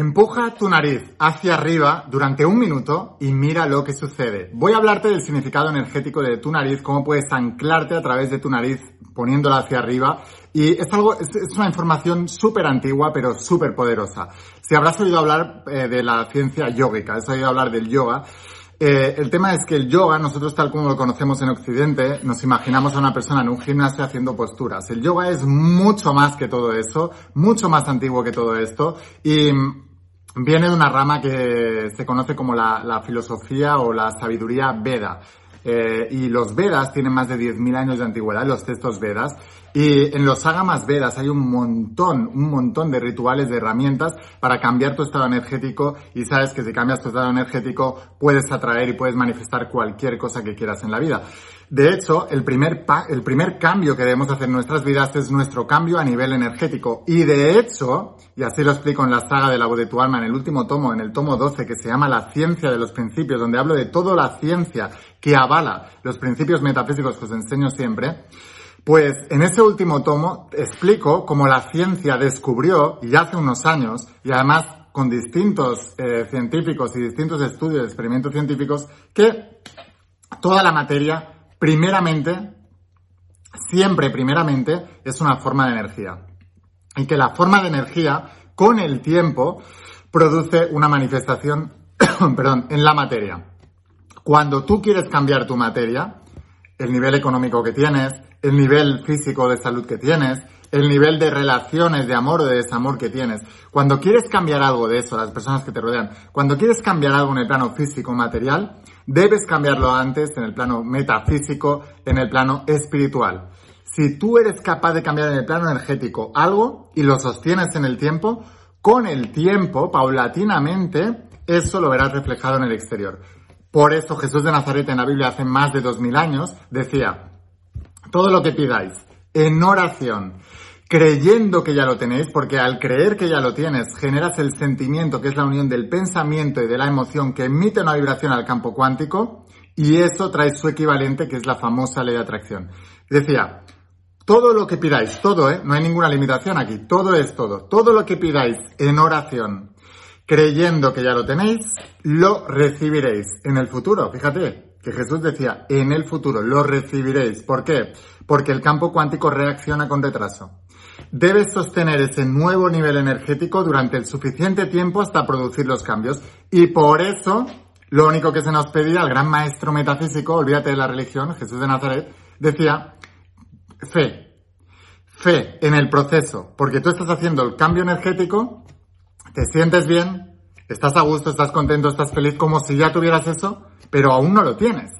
Empuja tu nariz hacia arriba durante un minuto y mira lo que sucede. Voy a hablarte del significado energético de tu nariz, cómo puedes anclarte a través de tu nariz poniéndola hacia arriba. Y es algo, es, una información súper antigua, pero súper poderosa. Si habrás oído hablar eh, de la ciencia yógica, has oído hablar del yoga, eh, el tema es que el yoga, nosotros tal como lo conocemos en Occidente, nos imaginamos a una persona en un gimnasio haciendo posturas. El yoga es mucho más que todo eso, mucho más antiguo que todo esto y viene de una rama que se conoce como la, filosofía o la sabiduría Veda. Eh, y los Vedas tienen más de 10.000 años de antigüedad, los textos Vedas, y en los Agamas Vedas hay un montón, un montón de rituales, de herramientas para cambiar tu estado energético y sabes que si cambias tu estado energético puedes atraer y puedes manifestar cualquier cosa que quieras en la vida. De hecho, el primer, el primer cambio que debemos hacer en nuestras vidas es nuestro cambio a nivel energético. Y de hecho, y así lo explico en la saga de la voz de tu alma, en el último tomo, en el tomo 12, que se llama La ciencia de los principios, donde hablo de toda la ciencia que avala los principios metafísicos que os enseño siempre, pues en ese último tomo explico cómo la ciencia descubrió, y hace unos años, y además con distintos eh, científicos y distintos estudios, experimentos científicos, que toda la materia primeramente, siempre primeramente, es una forma de energía. Y que la forma de energía, con el tiempo, produce una manifestación, perdón, en la materia. Cuando tú quieres cambiar tu materia, el nivel económico que tienes, el nivel físico de salud que tienes, el nivel de relaciones, de amor o de desamor que tienes. Cuando quieres cambiar algo de eso, las personas que te rodean, cuando quieres cambiar algo en el plano físico, material, debes cambiarlo antes en el plano metafísico, en el plano espiritual. Si tú eres capaz de cambiar en el plano energético algo y lo sostienes en el tiempo, con el tiempo, paulatinamente, eso lo verás reflejado en el exterior. Por eso Jesús de Nazaret en la Biblia hace más de dos mil años decía, todo lo que pidáis en oración, creyendo que ya lo tenéis, porque al creer que ya lo tienes, generas el sentimiento que es la unión del pensamiento y de la emoción que emite una vibración al campo cuántico, y eso trae su equivalente, que es la famosa ley de atracción. Decía, todo lo que pidáis, todo, ¿eh? No hay ninguna limitación aquí, todo es todo. Todo lo que pidáis en oración, creyendo que ya lo tenéis, lo recibiréis en el futuro. Fíjate que Jesús decía, en el futuro lo recibiréis. ¿Por qué? Porque el campo cuántico reacciona con retraso. Debes sostener ese nuevo nivel energético durante el suficiente tiempo hasta producir los cambios. Y por eso, lo único que se nos pedía al gran maestro metafísico, olvídate de la religión, Jesús de Nazaret, decía, fe. Fe en el proceso. Porque tú estás haciendo el cambio energético, te sientes bien, estás a gusto, estás contento, estás feliz, como si ya tuvieras eso, pero aún no lo tienes.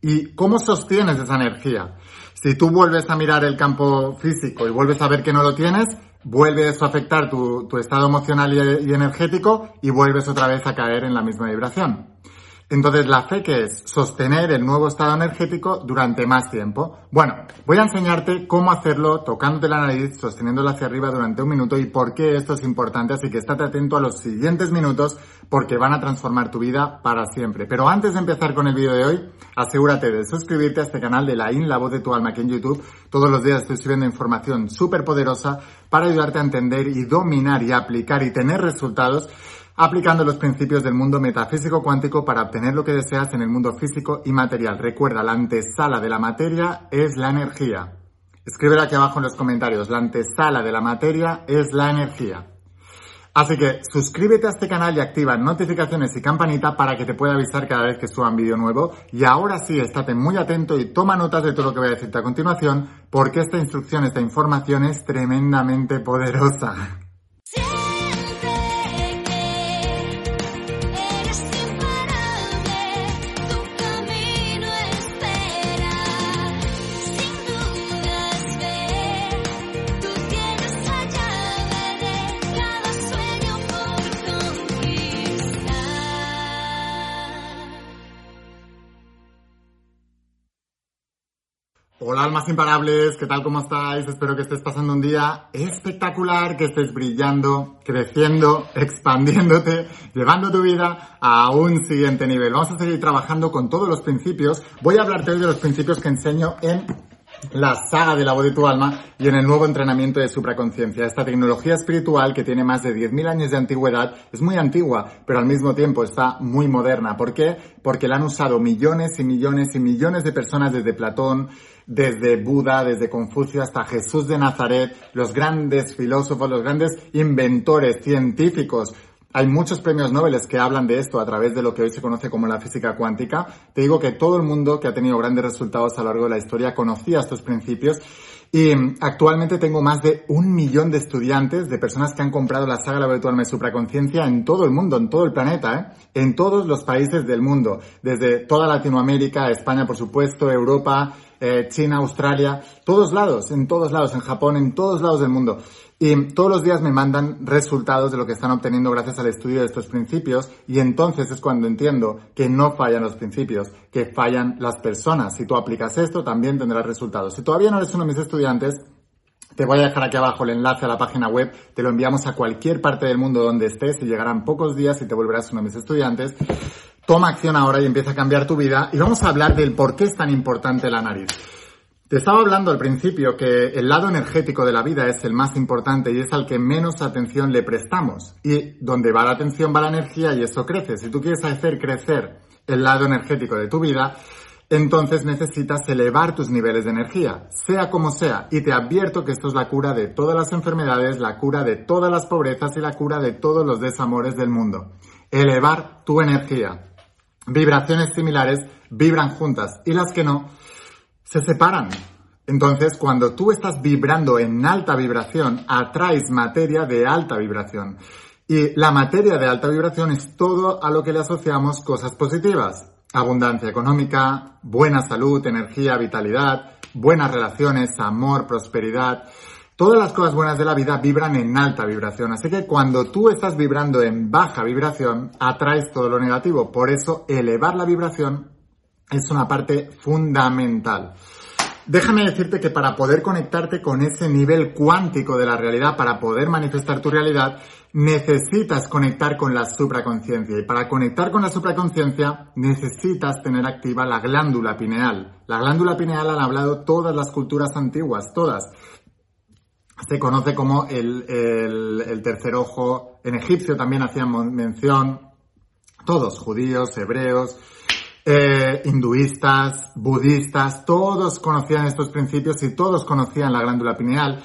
¿Y cómo sostienes esa energía? Si tú vuelves a mirar el campo físico y vuelves a ver que no lo tienes, vuelve eso a afectar tu, estado emocional y, y energético y vuelves otra vez a caer en la misma vibración. Entonces, la fe que es sostener el nuevo estado energético durante más tiempo. Bueno, voy a enseñarte cómo hacerlo tocándote la nariz, sosteniéndola hacia arriba durante un minuto y por qué esto es importante. Así que estate atento a los siguientes minutos porque van a transformar tu vida para siempre. Pero antes de empezar con el vídeo de hoy, asegúrate de suscribirte a este canal de la IN, la voz de tu alma aquí en YouTube. Todos los días estoy subiendo información súper poderosa para ayudarte a entender y dominar y aplicar y tener resultados aplicando los principios del mundo metafísico cuántico para obtener lo que deseas en el mundo físico y material. Recuerda, la antesala de la materia es la energía. Escríbelo aquí abajo en los comentarios. La antesala de la materia es la energía. Así que suscríbete a este canal y activa notificaciones y campanita para que te pueda avisar cada vez que suba un vídeo nuevo. Y ahora sí, estate muy atento y toma notas de todo lo que voy a decirte a continuación, porque esta instrucción, esta información es tremendamente poderosa. Hola almas imparables, ¿qué tal? ¿Cómo estáis? Espero que estés pasando un día espectacular, que estés brillando, creciendo, expandiéndote, llevando tu vida a un siguiente nivel. Vamos a seguir trabajando con todos los principios. Voy a hablarte hoy de los principios que enseño en la saga de la voz de tu alma y en el nuevo entrenamiento de supraconciencia. Esta tecnología espiritual que tiene más de 10.000 años de antigüedad es muy antigua, pero al mismo tiempo está muy moderna. ¿Por qué? Porque la han usado millones y millones y millones de personas desde Platón, desde Buda, desde Confucio hasta Jesús de Nazaret, los grandes filósofos, los grandes inventores científicos, hay muchos premios Nobel que hablan de esto a través de lo que hoy se conoce como la física cuántica. Te digo que todo el mundo que ha tenido grandes resultados a lo largo de la historia conocía estos principios y mm, actualmente tengo más de un millón de estudiantes, de personas que han comprado la saga Virtual Supraconciencia en todo el mundo, en todo el planeta, ¿eh? en todos los países del mundo, desde toda Latinoamérica, España por supuesto, Europa, eh, China, Australia, todos lados, en todos lados, en Japón, en todos lados del mundo. Y todos los días me mandan resultados de lo que están obteniendo gracias al estudio de estos principios y entonces es cuando entiendo que no fallan los principios, que fallan las personas. Si tú aplicas esto, también tendrás resultados. Si todavía no eres uno de mis estudiantes, te voy a dejar aquí abajo el enlace a la página web, te lo enviamos a cualquier parte del mundo donde estés y llegarán pocos días y te volverás uno de mis estudiantes. Toma acción ahora y empieza a cambiar tu vida y vamos a hablar del por qué es tan importante la nariz. Te estaba hablando al principio que el lado energético de la vida es el más importante y es al que menos atención le prestamos. Y donde va la atención va la energía y eso crece. Si tú quieres hacer crecer el lado energético de tu vida, entonces necesitas elevar tus niveles de energía, sea como sea. Y te advierto que esto es la cura de todas las enfermedades, la cura de todas las pobrezas y la cura de todos los desamores del mundo. Elevar tu energía. Vibraciones similares vibran juntas y las que no se separan. Entonces, cuando tú estás vibrando en alta vibración, atraes materia de alta vibración. Y la materia de alta vibración es todo a lo que le asociamos cosas positivas. Abundancia económica, buena salud, energía, vitalidad, buenas relaciones, amor, prosperidad. Todas las cosas buenas de la vida vibran en alta vibración. Así que cuando tú estás vibrando en baja vibración, atraes todo lo negativo. Por eso, elevar la vibración es una parte fundamental. Déjame decirte que para poder conectarte con ese nivel cuántico de la realidad, para poder manifestar tu realidad, necesitas conectar con la supraconciencia. Y para conectar con la supraconciencia, necesitas tener activa la glándula pineal. La glándula pineal han hablado todas las culturas antiguas, todas. Se conoce como el, el tercer ojo. En egipcio también hacían mención. Todos, judíos, hebreos, eh, hinduistas, budistas, todos conocían estos principios y todos conocían la glándula pineal.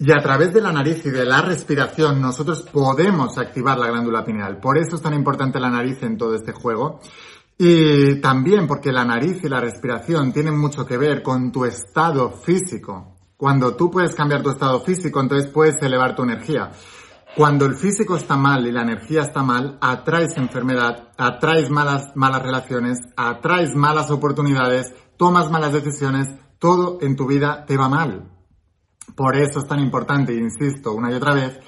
Y a través de la nariz y de la respiración nosotros podemos activar la glándula pineal. Por eso es tan importante la nariz en todo este juego. Y también porque la nariz y la respiración tienen mucho que ver con tu estado físico. Cuando tú puedes cambiar tu estado físico, entonces puedes elevar tu energía. Cuando el físico está mal y la energía está mal, atraes enfermedad, atraes malas, malas relaciones, atraes malas oportunidades, tomas malas decisiones, todo en tu vida te va mal. Por eso es tan importante, insisto una y otra vez,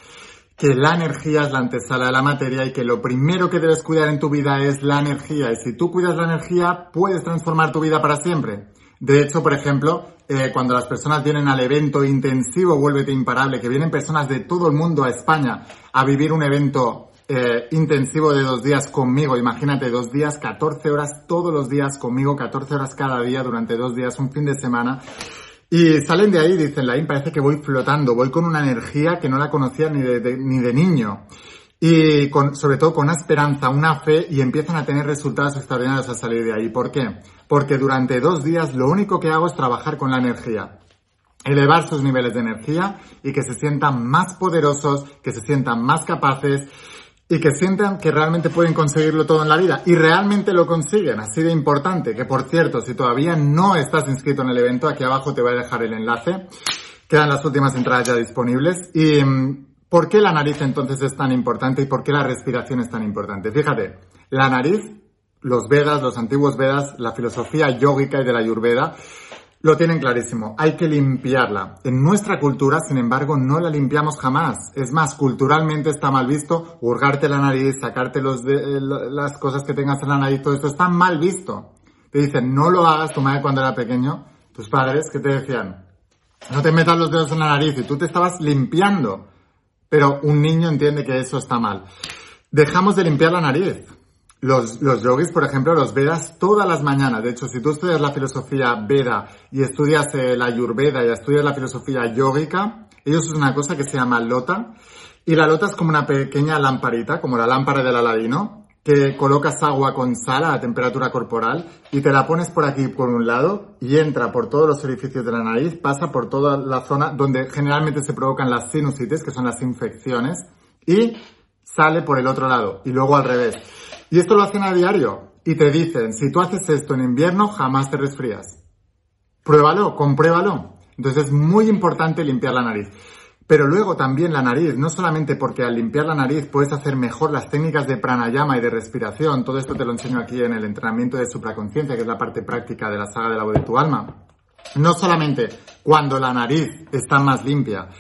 que la energía es la antesala de la materia y que lo primero que debes cuidar en tu vida es la energía. Y si tú cuidas la energía, puedes transformar tu vida para siempre. De hecho, por ejemplo, eh, cuando las personas vienen al evento intensivo Vuélvete Imparable, que vienen personas de todo el mundo a España a vivir un evento eh, intensivo de dos días conmigo, imagínate, dos días, 14 horas todos los días conmigo, 14 horas cada día durante dos días, un fin de semana. Y salen de ahí y dicen, Laín, parece que voy flotando, voy con una energía que no la conocía ni de, ni de niño y con, sobre todo con una esperanza, una fe y empiezan a tener resultados extraordinarios a salir de ahí. ¿Por qué? Porque durante dos días lo único que hago es trabajar con la energía. Elevar sus niveles de energía y que se sientan más poderosos, que se sientan más capaces y que sientan que realmente pueden conseguirlo todo en la vida. Y realmente lo consiguen, así de importante. Que por cierto, si todavía no estás inscrito en el evento, aquí abajo te voy a dejar el enlace. Quedan las últimas entradas ya disponibles. Y mm, ¿Por qué la nariz entonces es tan importante y por qué la respiración es tan importante? Fíjate, la nariz, los Vedas, los antiguos Vedas, la filosofía yógica y de la Ayurveda, lo tienen clarísimo. Hay que limpiarla. En nuestra cultura, sin embargo, no la limpiamos jamás. Es más, culturalmente está mal visto hurgarte la nariz, sacarte los de, las cosas que tengas en la nariz, todo esto está mal visto. Te dicen, no lo hagas tu madre cuando era pequeño. Tus padres, ¿qué te decían? No te metas los dedos en la nariz y tú te estabas limpiando pero un niño entiende que eso está mal. Dejamos de limpiar la nariz. Los, los yogis, por ejemplo, los Vedas todas las mañanas. De hecho, si tú estudias la filosofía Veda y estudias eh, la Ayurveda y estudias la filosofía yógica, ellos usan una cosa que se llama lota. Y la lota es como una pequeña lamparita, como la lámpara del aladino, que colocas agua con sal a temperatura corporal y te la pones por aquí por un lado y entra por todos los orificios de la nariz, pasa por toda la zona donde generalmente se provocan las sinusitis, que son las infecciones, y sale por el otro lado y luego al revés. Y esto lo hacen a diario y te dicen, si tú haces esto en invierno, jamás te resfrías. Pruébalo, compruébalo. Entonces es muy importante limpiar la nariz. Pero luego también la nariz, no solamente porque al limpiar la nariz puedes hacer mejor las técnicas de pranayama y de respiración, todo esto te lo enseño aquí en el entrenamiento de supraconciencia, que es la parte práctica de la saga de la voz de tu alma. No solamente cuando la nariz está más limpia,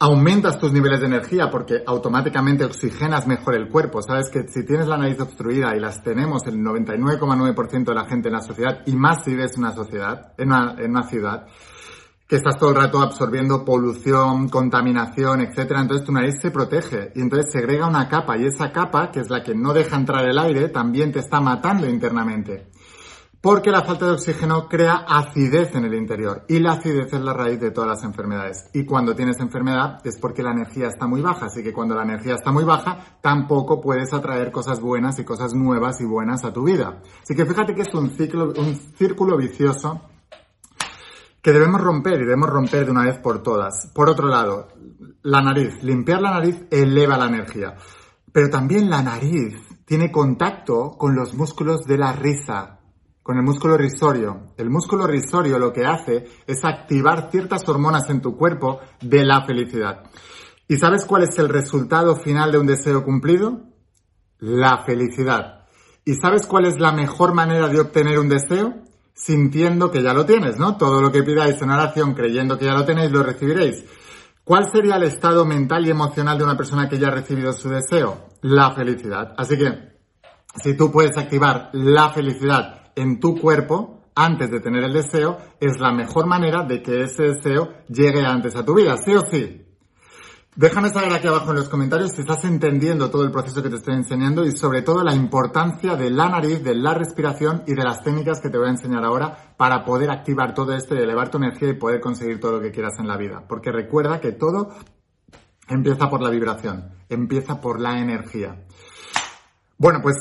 aumentas tus niveles de energía porque automáticamente oxigenas mejor el cuerpo. Sabes que si tienes la nariz obstruida y las tenemos el 99,9% de la gente en la sociedad y más si vives en una sociedad, en una, en una ciudad, que estás todo el rato absorbiendo polución, contaminación, etcétera, entonces tu nariz se protege y entonces segrega una capa y esa capa, que es la que no deja entrar el aire, también te está matando internamente porque la falta de oxígeno crea acidez en el interior y la acidez es la raíz de todas las enfermedades. Y cuando tienes enfermedad es porque la energía está muy baja, así que cuando la energía está muy baja tampoco puedes atraer cosas buenas y cosas nuevas y buenas a tu vida. Así que fíjate que es un ciclo, un círculo vicioso que debemos romper y debemos romper de una vez por todas. Por otro lado, la nariz, limpiar la nariz eleva la energía. Pero también la nariz tiene contacto con los músculos de la risa, con el músculo risorio. El músculo risorio lo que hace es activar ciertas hormonas en tu cuerpo de la felicidad. ¿Y sabes cuál es el resultado final de un deseo cumplido? La felicidad. ¿Y sabes cuál es la mejor manera de obtener un deseo? Sintiendo que ya lo tienes, ¿no? Todo lo que pidáis en oración creyendo que ya lo tenéis, lo recibiréis. ¿Cuál sería el estado mental y emocional de una persona que ya ha recibido su deseo? La felicidad. Así que, si tú puedes activar la felicidad en tu cuerpo antes de tener el deseo es la mejor manera de que ese deseo llegue antes a tu vida, sí o sí. Déjame saber aquí abajo en los comentarios si estás entendiendo todo el proceso que te estoy enseñando y sobre todo la importancia de la nariz, de la respiración y de las técnicas que te voy a enseñar ahora para poder activar todo esto y elevar tu energía y poder conseguir todo lo que quieras en la vida. Porque recuerda que todo empieza por la vibración, empieza por la energía. Bueno, pues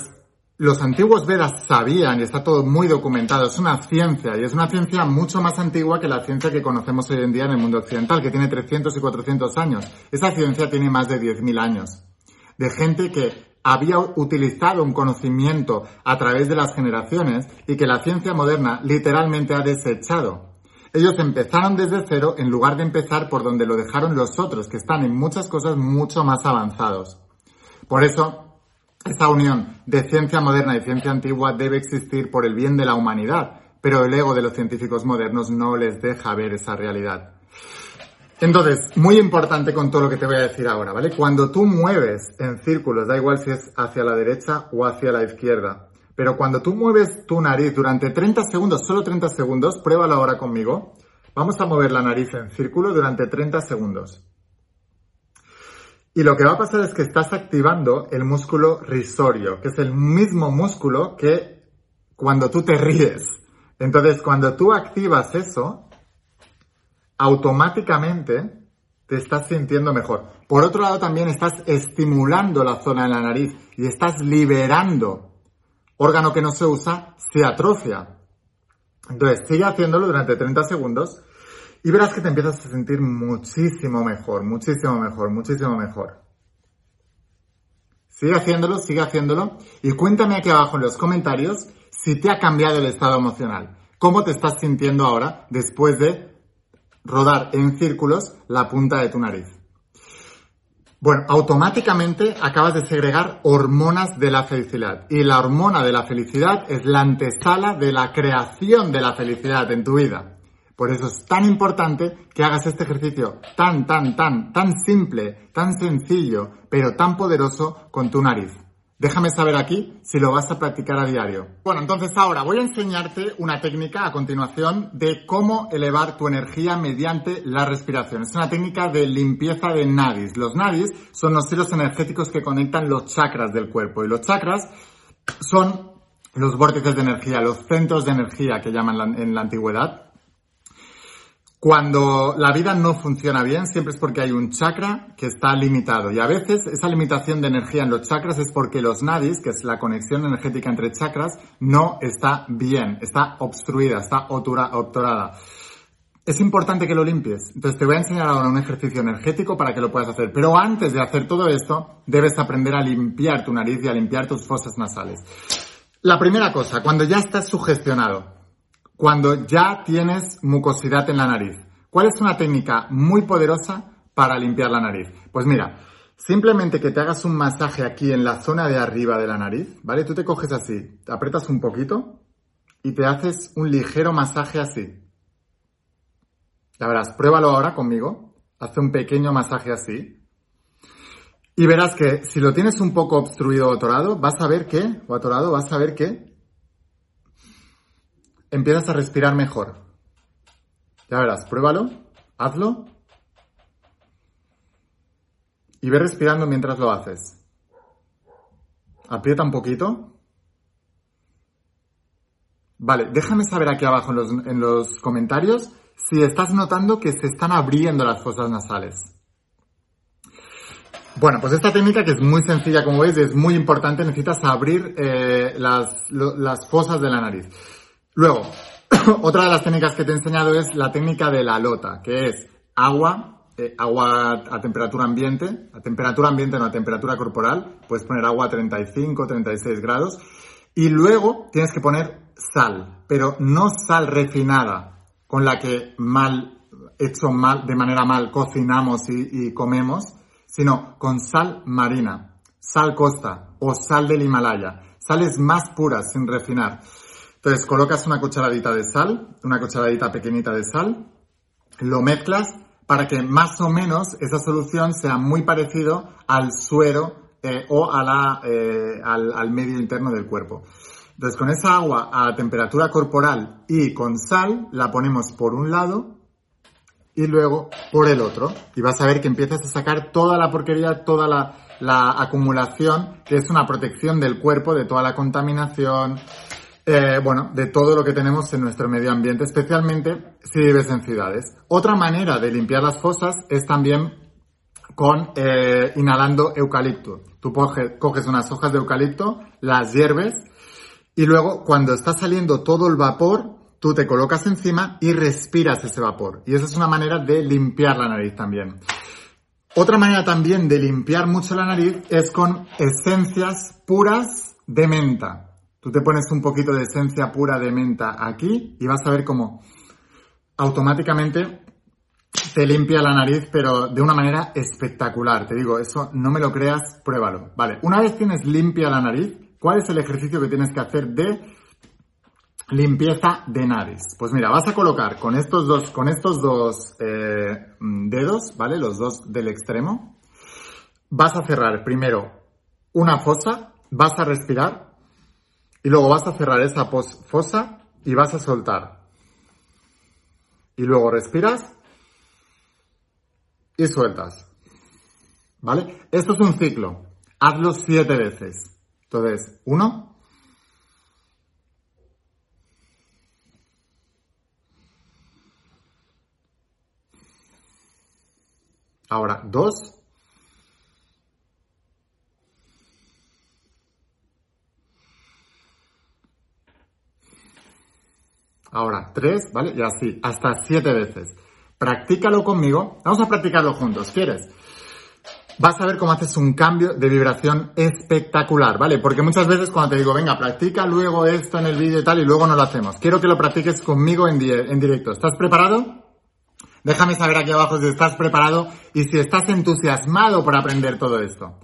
los antiguos Vedas sabían, y está todo muy documentado, es una ciencia, y es una ciencia mucho más antigua que la ciencia que conocemos hoy en día en el mundo occidental, que tiene 300 y 400 años. Esa ciencia tiene más de 10.000 años. De gente que había utilizado un conocimiento a través de las generaciones y que la ciencia moderna literalmente ha desechado. Ellos empezaron desde cero en lugar de empezar por donde lo dejaron los otros, que están en muchas cosas mucho más avanzados. Por eso, esta unión de ciencia moderna y ciencia antigua debe existir por el bien de la humanidad, pero el ego de los científicos modernos no les deja ver esa realidad. Entonces, muy importante con todo lo que te voy a decir ahora, ¿vale? Cuando tú mueves en círculos, da igual si es hacia la derecha o hacia la izquierda, pero cuando tú mueves tu nariz durante 30 segundos, solo 30 segundos, pruébalo ahora conmigo. Vamos a mover la nariz en círculo durante 30 segundos. Y lo que va a pasar es que estás activando el músculo risorio, que es el mismo músculo que cuando tú te ríes. Entonces, cuando tú activas eso, automáticamente te estás sintiendo mejor. Por otro lado, también estás estimulando la zona de la nariz y estás liberando. Órgano que no se usa se atrofia. Entonces, sigue haciéndolo durante 30 segundos y verás que te empiezas a sentir muchísimo mejor, muchísimo mejor, muchísimo mejor. Sigue haciéndolo, sigue haciéndolo y cuéntame aquí abajo en los comentarios si te ha cambiado el estado emocional. ¿Cómo te estás sintiendo ahora después de rodar en círculos la punta de tu nariz? Bueno, automáticamente acabas de segregar hormonas de la felicidad. Y la hormona de la felicidad es la antesala de la creación de la felicidad en tu vida. Por eso es tan importante que hagas este ejercicio tan, tan, tan, tan simple, tan sencillo, pero tan poderoso con tu nariz. Déjame saber aquí si lo vas a practicar a diario. Bueno, entonces ahora voy a enseñarte una técnica a continuación de cómo elevar tu energía mediante la respiración. Es una técnica de limpieza de nadis. Los nadis son los hilos energéticos que conectan los chakras del cuerpo y los chakras son los vórtices de energía, los centros de energía que llaman en la antigüedad. Cuando la vida no funciona bien, siempre es porque hay un chakra que está limitado. Y a veces esa limitación de energía en los chakras es porque los nadis, que es la conexión energética entre chakras, no está bien, está obstruida, está obturada. Es importante que lo limpies. Entonces te voy a enseñar ahora un ejercicio energético para que lo puedas hacer. Pero antes de hacer todo esto, debes aprender a limpiar tu nariz y a limpiar tus fosas nasales. La primera cosa, cuando ya estás sugestionado, cuando ya tienes mucosidad en la nariz. ¿Cuál es una técnica muy poderosa para limpiar la nariz? Pues mira, simplemente que te hagas un masaje aquí en la zona de arriba de la nariz, ¿vale? Tú te coges así, te aprietas un poquito y te haces un ligero masaje así. Ya verás, pruébalo ahora conmigo. Hace un pequeño masaje así. Y verás que si lo tienes un poco obstruido o atorado, vas a ver que, o atorado, vas a ver que empiezas a respirar mejor. Ya verás, pruébalo, hazlo y ve respirando mientras lo haces. Aprieta un poquito. Vale, déjame saber aquí abajo en los, en los comentarios si estás notando que se están abriendo las fosas nasales. Bueno, pues esta técnica que es muy sencilla, como veis, es muy importante, necesitas abrir eh, las, las fosas de la nariz. Luego, otra de las técnicas que te he enseñado es la técnica de la lota, que es agua, eh, agua a temperatura ambiente, a temperatura ambiente no a temperatura corporal, puedes poner agua a 35, 36 grados, y luego tienes que poner sal, pero no sal refinada, con la que mal, hecho mal, de manera mal, cocinamos y, y comemos, sino con sal marina, sal costa o sal del Himalaya, sales más puras sin refinar. Entonces colocas una cucharadita de sal, una cucharadita pequeñita de sal, lo mezclas para que más o menos esa solución sea muy parecido al suero eh, o eh, al, al medio interno del cuerpo. Entonces con esa agua a temperatura corporal y con sal la ponemos por un lado y luego por el otro. Y vas a ver que empiezas a sacar toda la porquería, toda la acumulación, que es una protección del cuerpo de toda la contaminación, eh, bueno, de todo lo que tenemos en nuestro medio ambiente, especialmente si vives en ciudades. Otra manera de limpiar las fosas es también con eh, inhalando eucalipto. Tú coges unas hojas de eucalipto, las hierves y luego cuando está saliendo todo el vapor, tú te colocas encima y respiras ese vapor. Y esa es una manera de limpiar la nariz también. Otra manera también de limpiar mucho la nariz es con esencias puras de menta. Tú te pones un poquito de esencia pura de menta aquí y vas a ver cómo automáticamente te limpia la nariz, pero de una manera espectacular. Te digo, eso no me lo creas, pruébalo. Vale, una vez tienes limpia la nariz, ¿cuál es el ejercicio que tienes que hacer de limpieza de nariz? Pues mira, vas a colocar con estos dos, con estos dos eh, dedos, ¿vale? Los dos del extremo. Vas a cerrar primero una fosa, vas a respirar y luego vas a cerrar esa fosa y vas a soltar. Y luego respiras y sueltas. ¿Vale? Esto es un ciclo. Hazlo siete veces. Entonces, uno. Ahora, dos. Ahora, tres, ¿vale? Y así, hasta siete veces. Practícalo conmigo. Vamos a practicarlo juntos. ¿Quieres? Vas a ver cómo haces un cambio de vibración espectacular, ¿vale? Porque muchas veces cuando te digo, venga, practica luego esto en el vídeo y tal, y luego no lo hacemos. Quiero que lo practiques conmigo en, en directo. ¿Estás preparado? Déjame saber aquí abajo si estás preparado y si estás entusiasmado por aprender todo esto.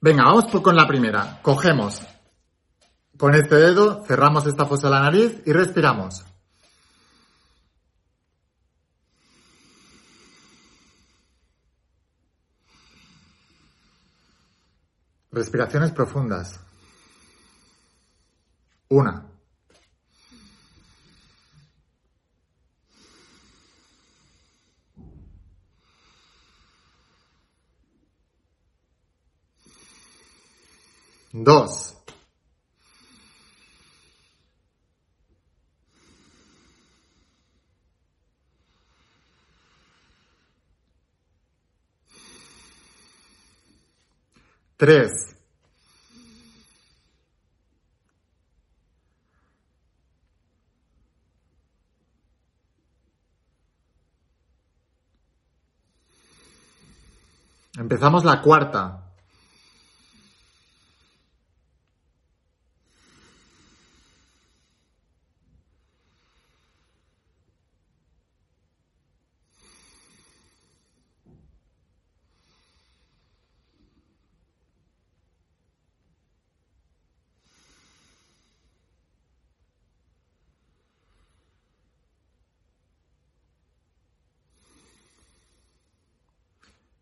Venga, vamos con la primera. Cogemos con este dedo cerramos esta fosa de la nariz y respiramos. Respiraciones profundas. Una. Dos. 3, Empezamos la cuarta.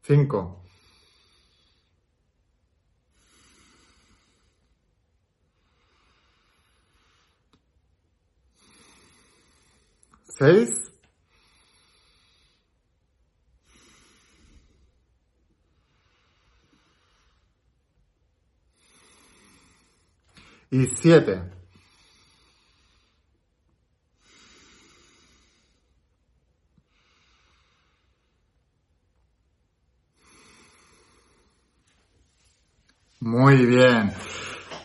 Cinco. seis, y siete. Muy bien.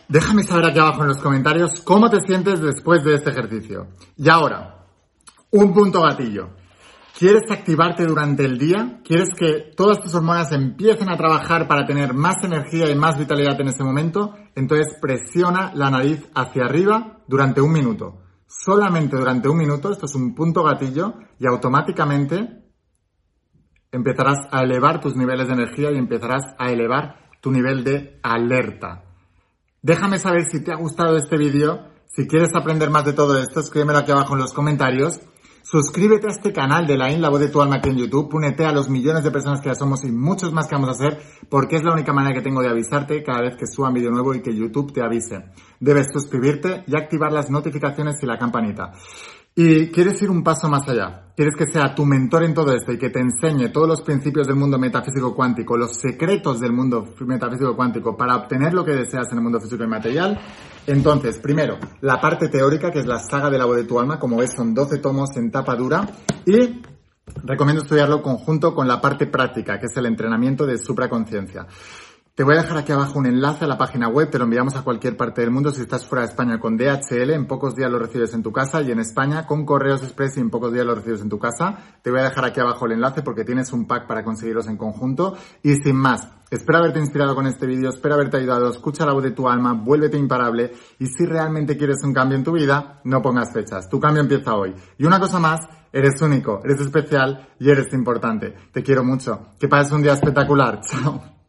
Déjame saber aquí abajo en los comentarios cómo te sientes después de este ejercicio. Y ahora, un punto gatillo. ¿Quieres activarte durante el día? ¿Quieres que todas tus hormonas empiecen a trabajar para tener más energía y más vitalidad en ese momento? Entonces presiona la nariz hacia arriba durante un minuto. Solamente durante un minuto, esto es un punto gatillo, y automáticamente empezarás a elevar tus niveles de energía y empezarás a elevar tu nivel de alerta. Déjame saber si te ha gustado este vídeo. Si quieres aprender más de todo esto, escríbemelo aquí abajo en los comentarios. Suscríbete a este canal de la In, la voz de tu alma aquí en YouTube. Únete a los millones de personas que ya somos y muchos más que vamos a hacer porque es la única manera que tengo de avisarte cada vez que suba vídeo nuevo y que YouTube te avise. Debes suscribirte y activar las notificaciones y la campanita. Y quieres ir un paso más allá. Quieres que sea tu mentor en todo esto y que te enseñe todos los principios del mundo metafísico cuántico, los secretos del mundo metafísico cuántico para obtener lo que deseas en el mundo físico y material. Entonces, primero, la parte teórica, que es la saga de la voz de tu alma. Como ves, son 12 tomos en tapa dura. Y recomiendo estudiarlo conjunto con la parte práctica, que es el entrenamiento de supraconciencia. Te voy a dejar aquí abajo un enlace a la página web, te lo enviamos a cualquier parte del mundo si estás fuera de España con DHL, en pocos días lo recibes en tu casa y en España con Correos Express y en pocos días lo recibes en tu casa. Te voy a dejar aquí abajo el enlace porque tienes un pack para conseguirlos en conjunto y sin más. Espero haberte inspirado con este vídeo, espero haberte ayudado, escucha la voz de tu alma, vuélvete imparable y si realmente quieres un cambio en tu vida, no pongas fechas, tu cambio empieza hoy. Y una cosa más, eres único, eres especial y eres importante. Te quiero mucho. Que pases un día espectacular. Chao.